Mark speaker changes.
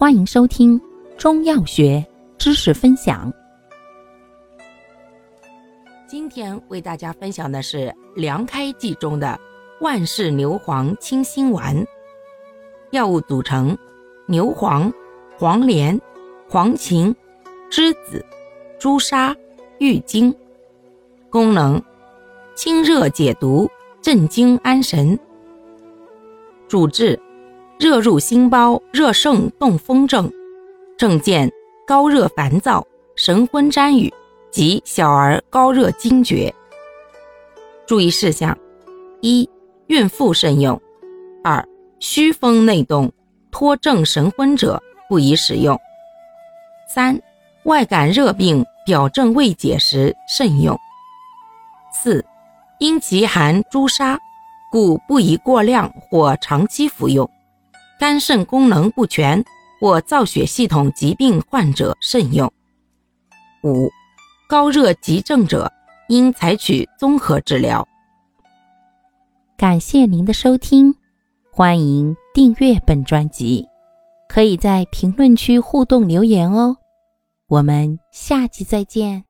Speaker 1: 欢迎收听中药学知识分享。今天为大家分享的是凉开剂中的万世牛黄清心丸。药物组成：牛黄、黄连、黄芩、栀子、朱砂、郁金。功能：清热解毒，镇惊安神。主治。热入心包、热盛动风症，症见高热烦躁、神昏沾雨及小儿高热惊厥。注意事项：一、孕妇慎用；二、虚风内动、脱症神昏者不宜使用；三、外感热病、表症未解时慎用；四、因其含朱砂，故不宜过量或长期服用。肝肾功能不全或造血系统疾病患者慎用。五、高热急症者应采取综合治疗。感谢您的收听，欢迎订阅本专辑，可以在评论区互动留言哦。我们下期再见。